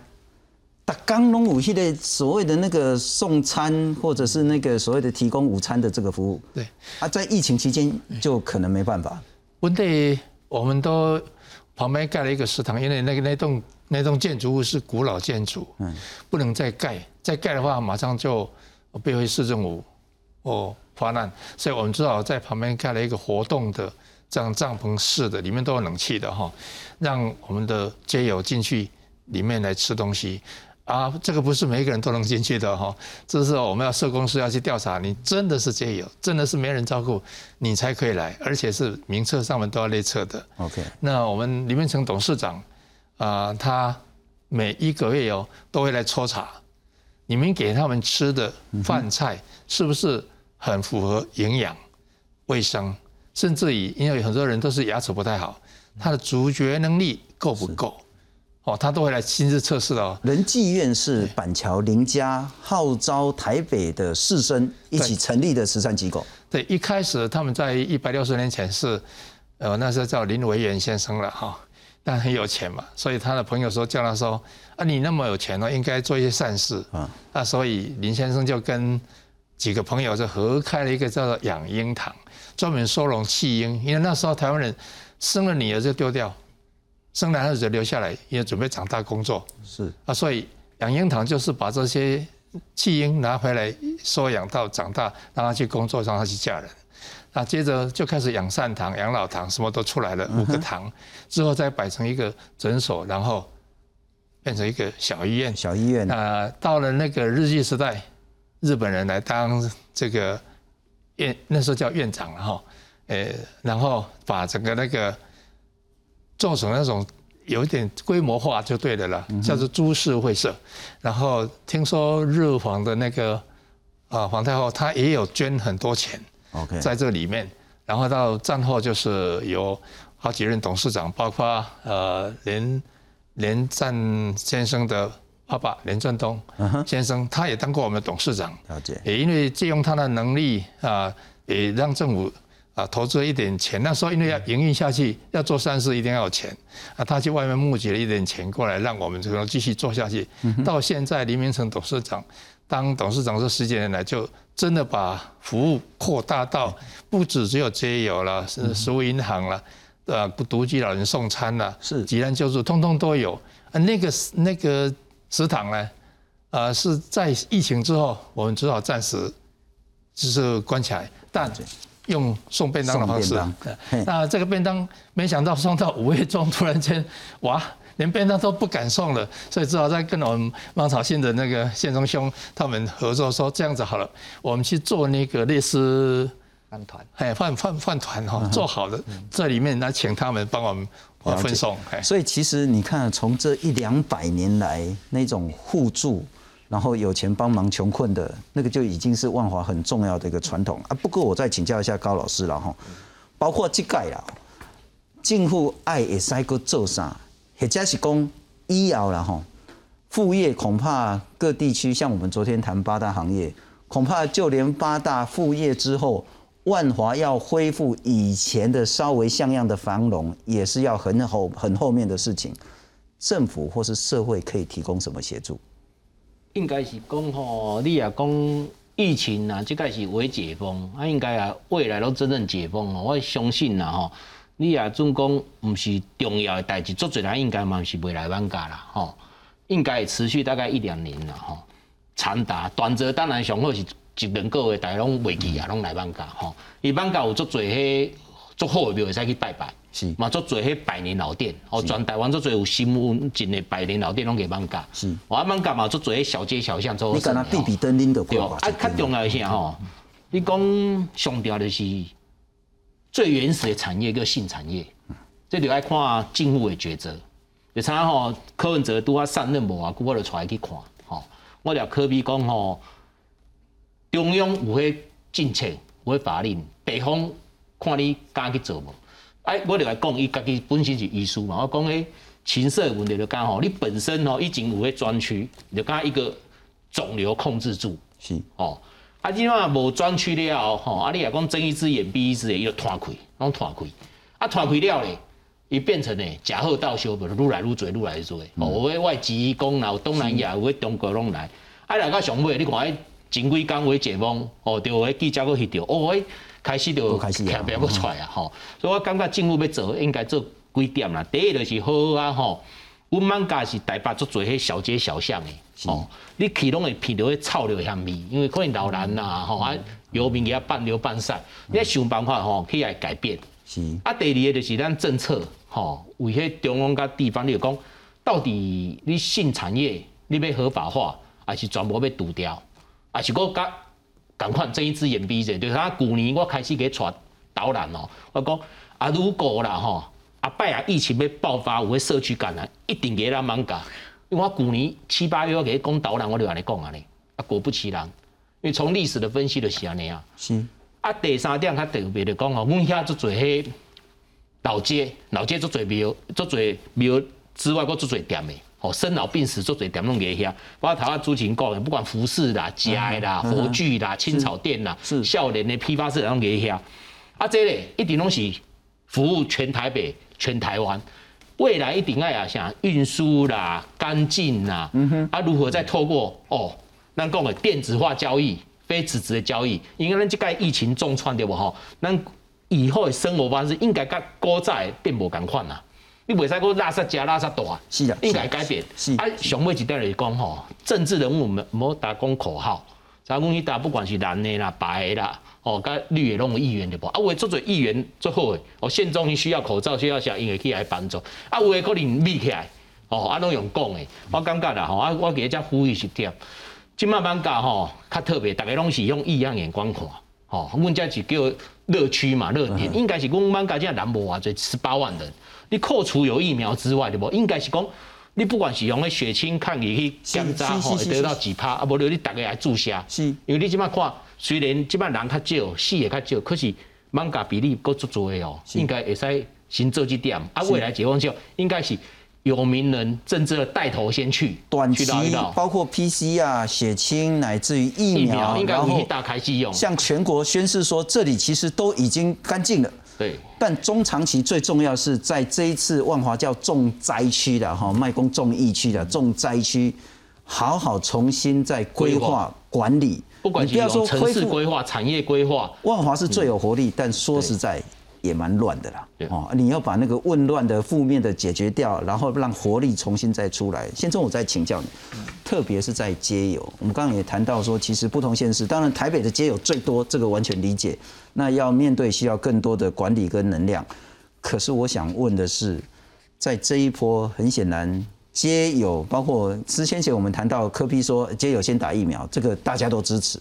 逐工拢有迄个所谓的那个送餐，或者是那个所谓的提供午餐的这个服务。对。啊，在疫情期间就可能没办法。问题我们都旁边盖了一个食堂，因为那个那栋。那栋建筑物是古老建筑，嗯，不能再盖，再盖的话马上就被回市政府哦发难，所以我们只好在旁边盖了一个活动的这样帐篷式的，里面都有冷气的哈，让我们的街友进去里面来吃东西啊，这个不是每一个人都能进去的哈，这是我们要社工师要去调查，你真的是街友，真的是没人照顾你才可以来，而且是名册上面都要列册的。OK，那我们李明成董事长。啊，他每一个月哦都会来抽查，你们给他们吃的饭菜是不是很符合营养、卫生，甚至于因为很多人都是牙齿不太好，他的咀嚼能力够不够？哦，他都会来亲自测试的。仁济院是板桥林家号召台北的士绅一起成立的慈善机构。对，一开始他们在一百六十年前是，呃，那时候叫林维元先生了哈。但很有钱嘛，所以他的朋友说叫他说啊，你那么有钱哦，应该做一些善事啊。那所以林先生就跟几个朋友就合开了一个叫做养婴堂，专门收容弃婴。因为那时候台湾人生了女儿就丢掉，生男儿就留下来，因为准备长大工作。是啊，所以养婴堂就是把这些弃婴拿回来收养到长大，让他去工作，让他去嫁人。那接着就开始养善堂、养老堂，什么都出来了，五个堂，之后再摆成一个诊所，然后变成一个小医院。小医院。啊，到了那个日据时代，日本人来当这个院，那时候叫院长了哈，呃，然后把整个那个做成那种有一点规模化就对的了，叫做株式会社。然后听说日皇的那个啊皇太后，她也有捐很多钱。OK，在这里面，然后到战后就是有好几任董事长，包括呃连连战先生的爸爸连振东先生，他也当过我们的董事长。了解。也因为借用他的能力啊，也让政府啊，投资了一点钱。那时候因为要营运下去，要做善事一定要有钱啊，他去外面募集了一点钱过来，让我们这个继续做下去。到现在，黎明成董事长当董事长这十几年来，就真的把服务扩大到不止只有街友了，是食物银行了，呃，独居老人送餐了，是。急难救助，通通都有。啊，那个那个食堂呢，呃，是在疫情之后，我们只好暂时就是关起来，但。用送便当的方式，那这个便当没想到送到五月中，突然间哇，连便当都不敢送了，所以只好再跟我们芒草县的那个县中兄他们合作，说这样子好了，我们去做那个类似饭团，哎饭饭饭团哈，做好了，这里面来请他们帮我们分送。所以其实你看，从这一两百年来那种互助。然后有钱帮忙穷困的那个就已经是万华很重要的一个传统啊。不过我再请教一下高老师了哈，包括这个啦，近乎爱也塞个做啥，或者是讲医药了哈，副业恐怕各地区像我们昨天谈八大行业，恐怕就连八大副业之后，万华要恢复以前的稍微像样的繁荣，也是要很后很后面的事情。政府或是社会可以提供什么协助？应该是讲吼，你也讲疫情啊，即个是未解封，啊，应该啊未来都真正解封哦。我相信啦吼，你啊总讲毋是重要的代志，做侪人应该嘛是未来放假啦吼，应该持续大概一两年啦吼，长达短则当然上好是一两个月，大家拢袂记啊，拢来放假吼。伊放假有做侪迄足好诶庙会使去拜拜。是，嘛做做迄百年老店，哦，全台湾做侪有新闻真诶百年老店拢给放假。是，我阿放假嘛做做迄小街小巷做。你敢若比比登登的对啊，较重要是啥吼？你讲上调的是最原始的产业叫性产业，这就爱看政府的抉择。就像吼柯文哲拄啊上任无啊，久我就出来去看，吼，我了科比讲吼，中央有迄政策，有迄法令，地方看你敢去做无？哎，我就来讲，伊家己本身是医师嘛。我讲诶，情色问题就讲吼，你本身吼已经有迄专区，就讲一个肿瘤控制住，是哦。啊，即嘛无专区了吼，啊，你也讲睁一只眼闭一只眼，伊就摊开，拢摊开。啊，摊开了咧，伊变成咧假货倒修，愈来愈多，愈来愈多。哦，有诶外籍工啦，有东南亚，有诶中国拢来。啊，来到上尾，你看迄前几工为解封，哦，就迄记者佫去着，哦，诶。开始就看不要出来啊！吼，所以我感觉政府要做，应该做几点啦。第一就是好啊，吼，阮万家是台北做做迄小街小巷的，吼，你去拢会闻到迄臭流香味，因为可能老人呐，吼啊，游民给他半流半散，你要想办法吼，去来改变。是啊，第二个就是咱政策，吼，为迄中央甲地方，你讲到底你性产业你要合法化，还是全部要堵掉，还是讲甲？赶快睁一只眼闭一只，就是他旧年我开始给传导览哦，我讲啊，如果啦吼，阿拜啊疫情要爆发，有个社区感染，一定给他忙噶。因为我去年七八月我给他讲导览，我就安尼讲安尼，啊果不其然，因为从历史的分析就是安尼啊。是。啊，第三点较特别的讲哦，阮遐做做迄老街，老街做做庙，做做庙之外，搁做做店的。哦，生老病死做侪点拢个遐，包括台湾朱琴讲的，不管服饰啦、家啦、火炬啦、青草店啦、少年的批发市场个遐，啊，这咧一定拢是服务全台北、全台湾，未来一定爱啊，像运输啦、干净啦，啊，如何再透过哦，咱讲的电子化交易、非纸质的交易，因为咱即个疫情重创对不吼，咱以后的生活方式应该跟古早变无共款啦。你袂使讲垃圾加垃圾大，是啊，应该改变。是啊，上尾一点来讲吼，政治人物唔好打讲口号，咱讲去打，不管是蓝的啦、白的啦，哦，甲绿的拢有议员对无？啊，为做做议员做好诶，哦，县中心需要口罩，需要啥，因会去来帮助。啊，有诶可能眯起来，哦，啊，拢用讲诶，我感觉啦，吼，啊，我给一只呼吁是点，今麦放假吼，较特别，逐个拢是用异样眼光看，吼，阮遮是叫热区嘛，热点，应该是讲班教这人无偌济，十八万人。你扣除有疫苗之外，对无？应该是讲，你不管是用个血清抗体去检查吼，会得到几趴，啊，无你大家来注射。是，因为你即摆看，虽然即摆人较少，死也较少，可是满加比例够足足的哦，应该会使先做这点。啊，未来解封之后，应该是有名人政治的带头先去，短期包括 PC 啊、血清，乃至于疫苗，然后打开机用，向全国宣示说这里其实都已经干净了。对，但中长期最重要是在这一次万华叫重灾区的哈，卖公重疫区的重灾区，好好重新再规划管理。不管不要说城市规划、产业规划，万华是最有活力，但说实在。也蛮乱的啦，哦，你要把那个混乱的负面的解决掉，然后让活力重新再出来。先从我再请教你，特别是在街友，我们刚刚也谈到说，其实不同县市，当然台北的街友最多，这个完全理解。那要面对需要更多的管理跟能量。可是我想问的是，在这一波，很显然街友，包括之前前我们谈到科比说街友先打疫苗，这个大家都支持。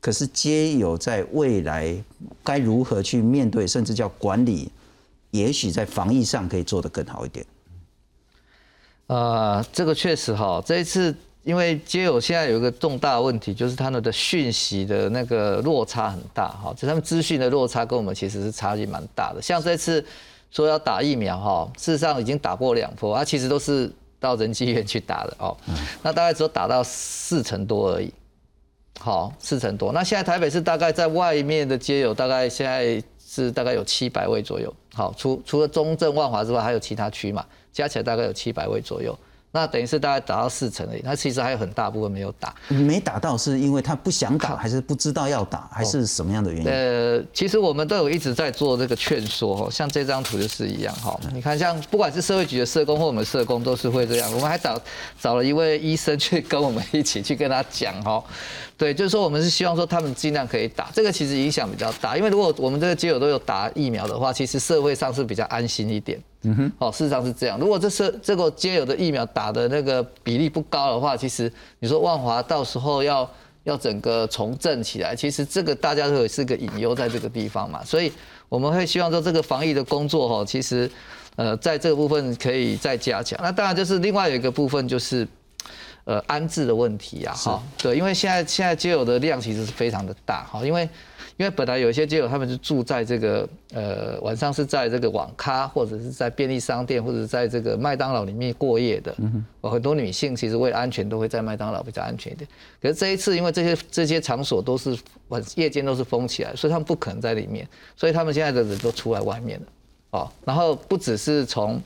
可是皆有在未来该如何去面对，甚至叫管理，也许在防疫上可以做得更好一点。呃，这个确实哈，这一次因为皆有现在有一个重大问题，就是他们的讯息的那个落差很大哈，就他们资讯的落差跟我们其实是差距蛮大的。像这次说要打疫苗哈，事实上已经打过两波，啊，其实都是到人机医院去打的哦，那大概只有打到四成多而已。好，四成多。那现在台北市大概在外面的街友，大概现在是大概有七百位左右。好，除除了中正万华之外，还有其他区嘛，加起来大概有七百位左右。那等于是大概打到四成而已，那其实还有很大部分没有打。没打到是因为他不想打，还是不知道要打，还是什么样的原因？呃，其实我们都有一直在做这个劝说哈，像这张图就是一样哈。你看，像不管是社会局的社工或我们社工，都是会这样。我们还找找了一位医生去跟我们一起去跟他讲哈。对，就是说我们是希望说他们尽量可以打，这个其实影响比较大，因为如果我们这个街友都有打疫苗的话，其实社会上是比较安心一点。嗯哼，哦，事实上是这样。如果这是这个街友的疫苗打的那个比例不高的话，其实你说万华到时候要要整个重振起来，其实这个大家都有是个隐忧在这个地方嘛，所以我们会希望说这个防疫的工作哈，其实呃在这个部分可以再加强。那当然就是另外有一个部分就是。呃，安置的问题啊，哈，对，因为现在现在街友的量其实是非常的大，哈，因为因为本来有一些街友他们是住在这个呃晚上是在这个网咖或者是在便利商店或者在这个麦当劳里面过夜的，嗯哼，很多女性其实为了安全都会在麦当劳比较安全一点，可是这一次因为这些这些场所都是晚夜间都是封起来，所以他们不可能在里面，所以他们现在的人都出来外面了，哦，然后不只是从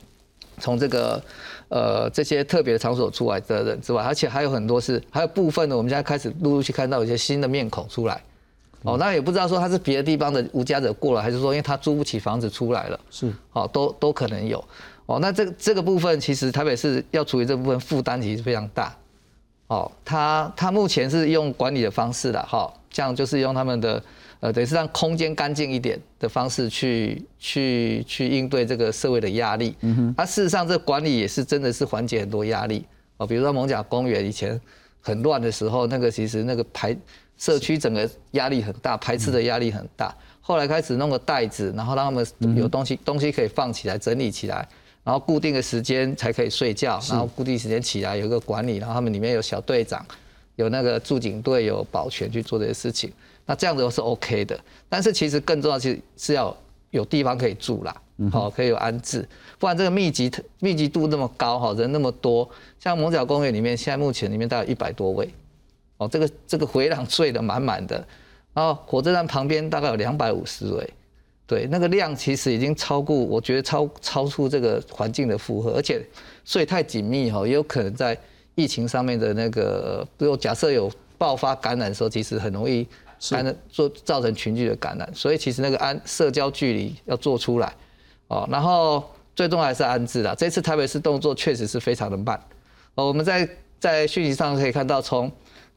从这个。呃，这些特别的场所出来的人之外，而且还有很多是，还有部分的，我们现在开始陆陆续看到一些新的面孔出来。哦，那也不知道说他是别的地方的无家者过了，还是说因为他租不起房子出来了。是，哦，都都可能有。哦，那这个这个部分其实台北市要处理这部分负担其实非常大。哦，他他目前是用管理的方式的，哈，这样就是用他们的。呃，等于是让空间干净一点的方式去去去应对这个社会的压力。嗯哼，啊，事实上这管理也是真的是缓解很多压力哦。比如说蒙甲公园以前很乱的时候，那个其实那个排社区整个压力很大，排斥的压力很大。后来开始弄个袋子，然后让他们有东西东西可以放起来整理起来，然后固定的时间才可以睡觉，然后固定时间起来有一个管理，然后他们里面有小队长，有那个驻警队，有保全去做这些事情。那这样子是 OK 的，但是其实更重要是是要有地方可以住啦，好可以有安置，不然这个密集密集度那么高哈，人那么多，像蒙角公园里面现在目前里面大概一百多位，哦这个这个回廊睡得满满的，然后火车站旁边大概有两百五十位，对那个量其实已经超过，我觉得超超出这个环境的负荷，而且睡太紧密哈，也有可能在疫情上面的那个，如果假设有爆发感染的时候，其实很容易。感染做造成群聚的感染，所以其实那个安社交距离要做出来，哦，然后最终还是安置的。这次台北市动作确实是非常的慢，哦，我们在在讯息上可以看到，从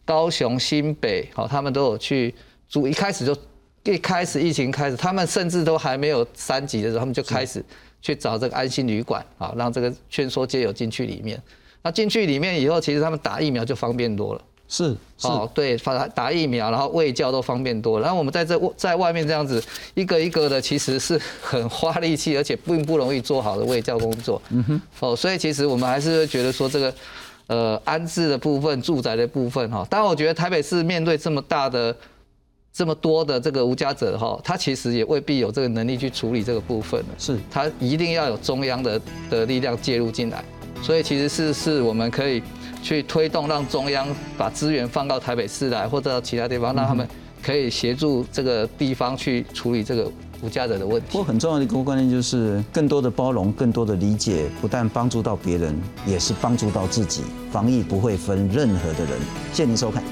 高雄、新北，哦，他们都有去住，一开始就一开始疫情开始，他们甚至都还没有三级的时候，他们就开始去找这个安心旅馆，啊，让这个劝说街友进去里面。那进去里面以后，其实他们打疫苗就方便多了。是哦，对，打打疫苗，然后喂教都方便多了。然后我们在这在外面这样子一个一个的，其实是很花力气，而且并不容易做好的喂教工作。嗯哼，哦，所以其实我们还是觉得说这个呃安置的部分、住宅的部分哈，当然我觉得台北市面对这么大的、这么多的这个无家者哈，他其实也未必有这个能力去处理这个部分是，他一定要有中央的的力量介入进来。所以其实是是我们可以去推动，让中央把资源放到台北市来，或者到其他地方，让他们可以协助这个地方去处理这个。无家者的问题。不过很重要的一个观念就是，更多的包容，更多的理解，不但帮助到别人，也是帮助到自己。防疫不会分任何的人。谢谢您收看。